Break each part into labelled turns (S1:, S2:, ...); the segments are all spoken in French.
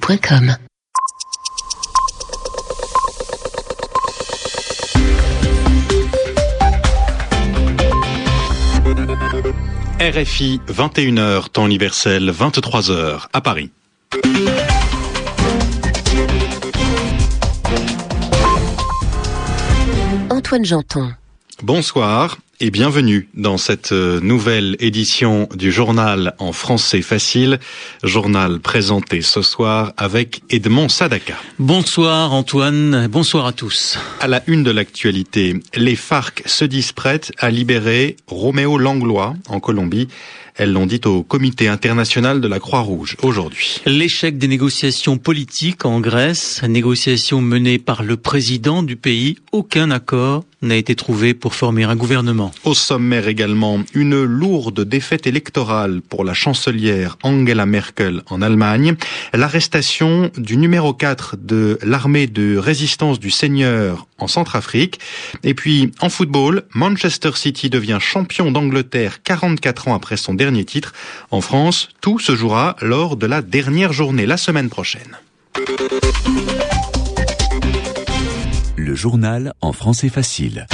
S1: Point.com
S2: RFI 21h, temps universel 23h à Paris.
S1: Antoine Janton.
S2: Bonsoir et bienvenue dans cette euh, nouvelle édition du journal en français facile, journal présenté ce soir avec Edmond Sadaka.
S3: Bonsoir Antoine, bonsoir à tous.
S2: À la une de l'actualité, les FARC se disent prêtes à libérer Roméo Langlois en Colombie. Elles l'ont dit au Comité international de la Croix-Rouge aujourd'hui.
S3: L'échec des négociations politiques en Grèce, négociations menées par le président du pays, aucun accord n'a été trouvé pour former un gouvernement.
S2: Au sommaire également, une lourde défaite électorale pour la chancelière Angela Merkel en Allemagne, l'arrestation du numéro 4 de l'armée de résistance du Seigneur en Centrafrique, et puis en football, Manchester City devient champion d'Angleterre 44 ans après son dernier titre. En France, tout se jouera lors de la dernière journée la semaine prochaine.
S4: Le journal en français facile.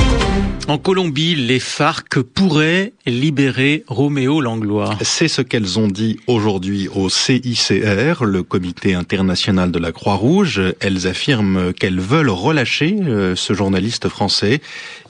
S3: En Colombie, les FARC pourraient libérer Roméo Langlois.
S2: C'est ce qu'elles ont dit aujourd'hui au CICR, le Comité international de la Croix-Rouge. Elles affirment qu'elles veulent relâcher euh, ce journaliste français.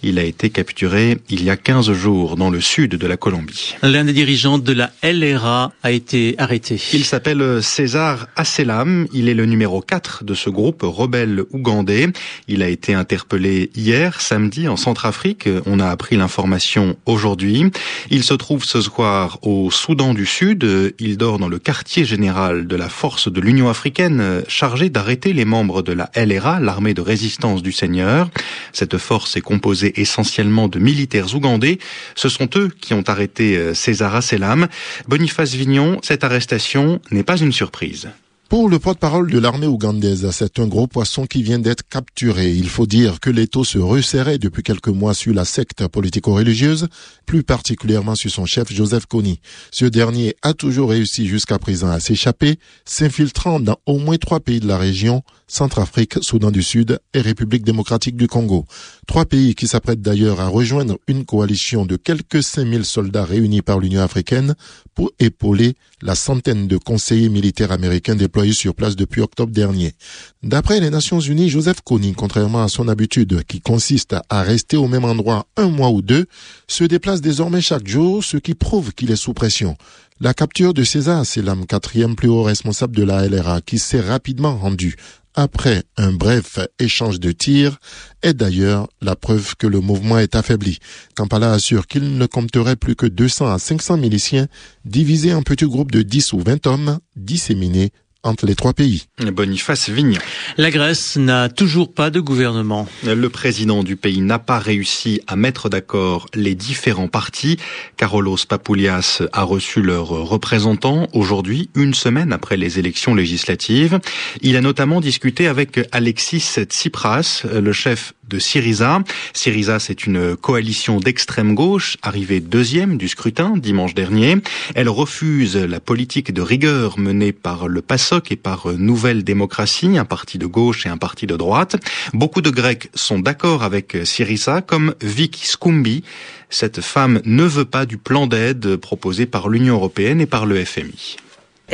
S2: Il a été capturé il y a 15 jours dans le sud de la Colombie.
S3: L'un des dirigeants de la LRA a été arrêté.
S2: Il s'appelle César Asselam. Il est le numéro 4 de ce groupe rebelle ougandais. Il a été interpellé hier, samedi, en Centrafrique. On a appris l'information aujourd'hui. Il se trouve ce soir au Soudan du Sud. Il dort dans le quartier général de la force de l'Union africaine chargée d'arrêter les membres de la LRA, l'armée de résistance du Seigneur. Cette force est composée essentiellement de militaires ougandais. Ce sont eux qui ont arrêté euh, César Asselam. Boniface Vignon, cette arrestation n'est pas une surprise.
S5: Pour le porte-parole de l'armée ougandaise, c'est un gros poisson qui vient d'être capturé. Il faut dire que l'étau se resserrait depuis quelques mois sur la secte politico-religieuse, plus particulièrement sur son chef Joseph Kony. Ce dernier a toujours réussi jusqu'à présent à s'échapper, s'infiltrant dans au moins trois pays de la région, Centrafrique, Soudan du Sud et République démocratique du Congo. Trois pays qui s'apprêtent d'ailleurs à rejoindre une coalition de quelques 5000 soldats réunis par l'Union africaine pour épauler la centaine de conseillers militaires américains déployés sur place depuis octobre dernier. D'après les Nations Unies, Joseph Kony, contrairement à son habitude qui consiste à rester au même endroit un mois ou deux, se déplace désormais chaque jour, ce qui prouve qu'il est sous pression. La capture de César, c'est l'âme quatrième plus haut responsable de la LRA qui s'est rapidement rendu après un bref échange de tirs est d'ailleurs la preuve que le mouvement est affaibli. Kampala assure qu'il ne compterait plus que 200 à 500 miliciens divisés en petits groupes de 10 ou 20 hommes disséminés entre les trois pays.
S2: Boniface Vignon.
S3: La Grèce n'a toujours pas de gouvernement.
S2: Le président du pays n'a pas réussi à mettre d'accord les différents partis. Karolos Papoulias a reçu leurs représentants aujourd'hui, une semaine après les élections législatives. Il a notamment discuté avec Alexis Tsipras, le chef de Syriza. Syriza, c'est une coalition d'extrême gauche, arrivée deuxième du scrutin dimanche dernier. Elle refuse la politique de rigueur menée par le PASOK et par Nouvelle Démocratie, un parti de gauche et un parti de droite. Beaucoup de Grecs sont d'accord avec Syriza, comme Vicky Skoumbi. Cette femme ne veut pas du plan d'aide proposé par l'Union européenne et par le FMI.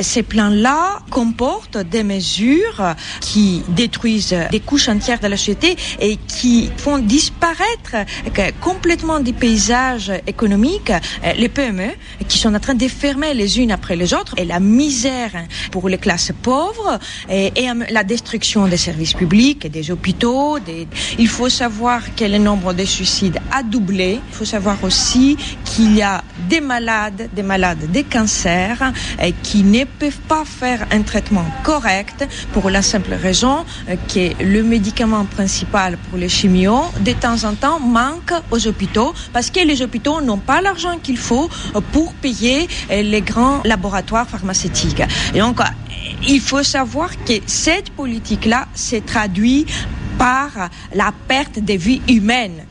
S6: Ces plans-là comportent des mesures qui détruisent des couches entières de la société et qui font disparaître complètement des paysages économiques les PME qui sont en train de fermer les unes après les autres et la misère pour les classes pauvres et, et la destruction des services publics et des hôpitaux. Il faut savoir que le nombre de suicides a doublé. Il faut savoir aussi qu'il y a des malades, des malades des cancers qui n'est peuvent pas faire un traitement correct pour la simple raison que le médicament principal pour les chimios, de temps en temps, manque aux hôpitaux parce que les hôpitaux n'ont pas l'argent qu'il faut pour payer les grands laboratoires pharmaceutiques. Et donc, il faut savoir que cette politique-là s'est traduite par la perte des vies humaines.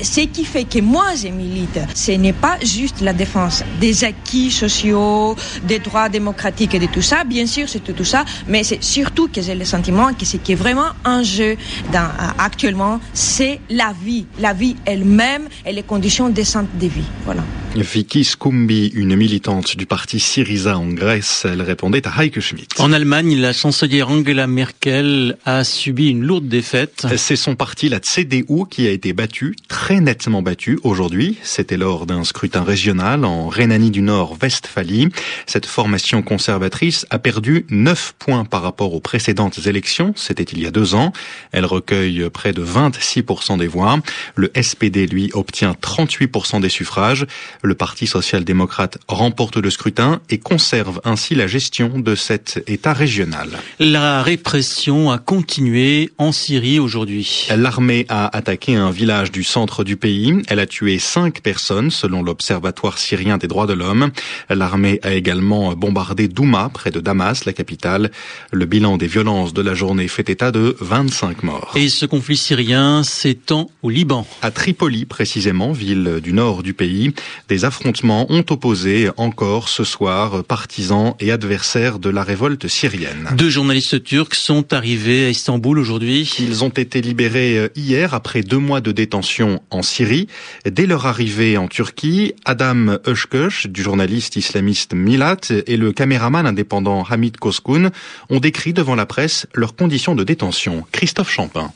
S6: Ce qui fait que moi je milite, ce n'est pas juste la défense des acquis sociaux, des droits démocratiques et de tout ça. Bien sûr, c'est tout ça, mais c'est surtout que j'ai le sentiment que ce qui est vraiment en jeu dans, actuellement, c'est la vie, la vie elle-même et les conditions décentes de vie. Voilà.
S2: Vicky Skumbi, une militante du parti Syriza en Grèce, elle répondait à Heike Schmidt.
S3: En Allemagne, la chancelière Angela Merkel a subi une lourde défaite.
S2: C'est son parti, la CDU, qui a été battu, très nettement battu aujourd'hui. C'était lors d'un scrutin régional en Rhénanie du Nord-Westphalie. Cette formation conservatrice a perdu 9 points par rapport aux précédentes élections. C'était il y a deux ans. Elle recueille près de 26% des voix. Le SPD, lui, obtient 38% des suffrages. Le Parti social-démocrate remporte le scrutin et conserve ainsi la gestion de cet État régional.
S3: La répression a continué en Syrie aujourd'hui.
S2: L'armée a attaqué un village du centre du pays. Elle a tué cinq personnes selon l'Observatoire syrien des droits de l'homme. L'armée a également bombardé Douma, près de Damas, la capitale. Le bilan des violences de la journée fait état de 25 morts.
S3: Et ce conflit syrien s'étend au Liban.
S2: À Tripoli, précisément, ville du nord du pays, des affrontements ont opposé encore ce soir partisans et adversaires de la révolte syrienne.
S3: Deux journalistes turcs sont arrivés à Istanbul aujourd'hui.
S2: Ils ont été libérés euh, hier après deux mois de détention en Syrie. Dès leur arrivée en Turquie, Adam Özköş, du journaliste islamiste Milat, et le caméraman indépendant Hamid Koskun ont décrit devant la presse leurs conditions de détention. Christophe Champin.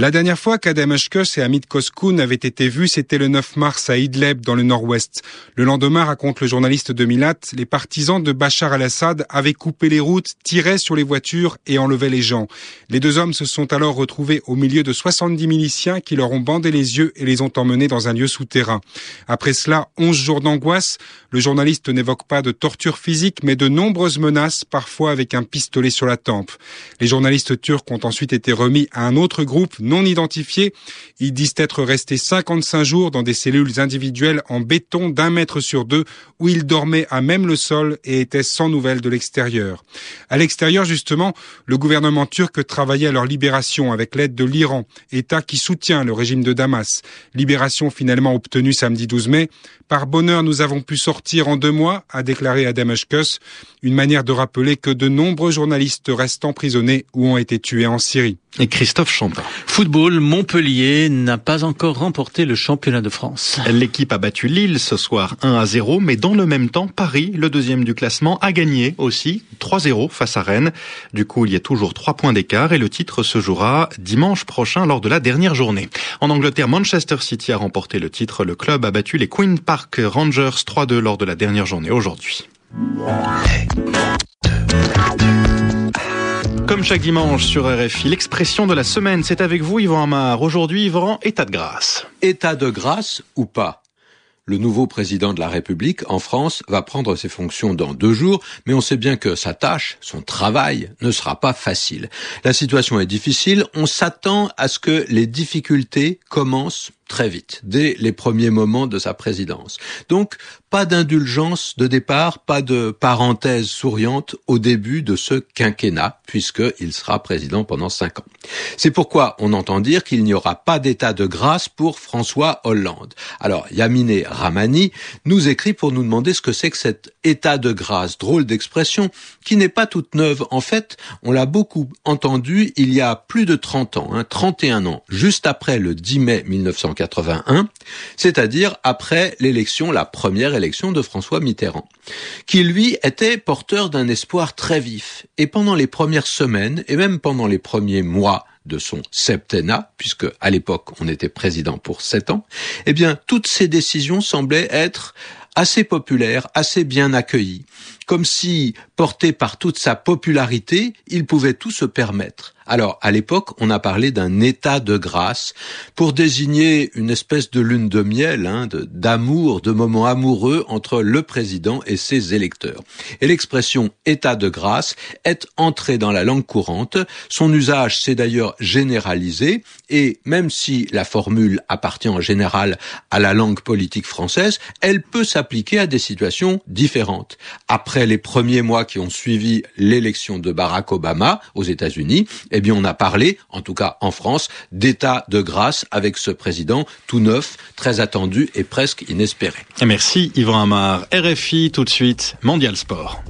S7: La dernière fois qu'Adem Ashkus et Hamid Koskoun avaient été vus, c'était le 9 mars à Idleb, dans le nord-ouest. Le lendemain, raconte le journaliste de Milat, les partisans de Bachar al-Assad avaient coupé les routes, tiré sur les voitures et enlevé les gens. Les deux hommes se sont alors retrouvés au milieu de 70 miliciens qui leur ont bandé les yeux et les ont emmenés dans un lieu souterrain. Après cela, 11 jours d'angoisse. Le journaliste n'évoque pas de torture physique, mais de nombreuses menaces, parfois avec un pistolet sur la tempe. Les journalistes turcs ont ensuite été remis à un autre groupe non identifiés. Ils disent être restés 55 jours dans des cellules individuelles en béton d'un mètre sur deux où ils dormaient à même le sol et étaient sans nouvelles de l'extérieur. À l'extérieur, justement, le gouvernement turc travaillait à leur libération avec l'aide de l'Iran, État qui soutient le régime de Damas. Libération finalement obtenue samedi 12 mai. Par bonheur, nous avons pu sortir en deux mois, a déclaré Adam Ashkus, une manière de rappeler que de nombreux journalistes restent emprisonnés ou ont été tués en Syrie.
S2: Et Christophe Champin.
S3: Football, Montpellier n'a pas encore remporté le championnat de France.
S2: L'équipe a battu Lille ce soir 1 à 0, mais dans le même temps, Paris, le deuxième du classement, a gagné aussi 3-0 face à Rennes. Du coup, il y a toujours trois points d'écart et le titre se jouera dimanche prochain lors de la dernière journée. En Angleterre, Manchester City a remporté le titre. Le club a battu les Queen Park Rangers 3-2 lors de la dernière journée aujourd'hui. Comme chaque dimanche sur RFI, l'expression de la semaine, c'est avec vous Yvan Amar. Aujourd'hui, Yvan, état de grâce.
S8: État de grâce ou pas? Le nouveau président de la République en France va prendre ses fonctions dans deux jours, mais on sait bien que sa tâche, son travail, ne sera pas facile. La situation est difficile, on s'attend à ce que les difficultés commencent très vite, dès les premiers moments de sa présidence. Donc, pas d'indulgence de départ, pas de parenthèse souriante au début de ce quinquennat, puisqu'il sera président pendant cinq ans. C'est pourquoi on entend dire qu'il n'y aura pas d'état de grâce pour François Hollande. Alors, Yamine Ramani nous écrit pour nous demander ce que c'est que cet état de grâce, drôle d'expression, qui n'est pas toute neuve. En fait, on l'a beaucoup entendu il y a plus de 30 ans, hein, 31 ans, juste après le 10 mai 1981, c'est-à-dire après l'élection, la première élection de François Mitterrand, qui lui était porteur d'un espoir très vif. Et pendant les premières semaines, et même pendant les premiers mois de son septennat, puisque à l'époque on était président pour sept ans, eh bien toutes ces décisions semblaient être assez populaires, assez bien accueillies, comme si, porté par toute sa popularité, il pouvait tout se permettre. Alors, à l'époque, on a parlé d'un état de grâce pour désigner une espèce de lune de miel, hein, d'amour, de, moments amoureux entre le président et ses électeurs. Et l'expression état de grâce est entrée dans la langue courante. Son usage s'est d'ailleurs généralisé et même si la formule appartient en général à la langue politique française, elle peut s'appliquer à des situations différentes. Après les premiers mois qui ont suivi l'élection de Barack Obama aux États-Unis, eh bien, on a parlé, en tout cas en France, d'état de grâce avec ce président tout neuf, très attendu et presque inespéré.
S2: Merci Yvan Amar. RFI tout de suite, Mondial Sport.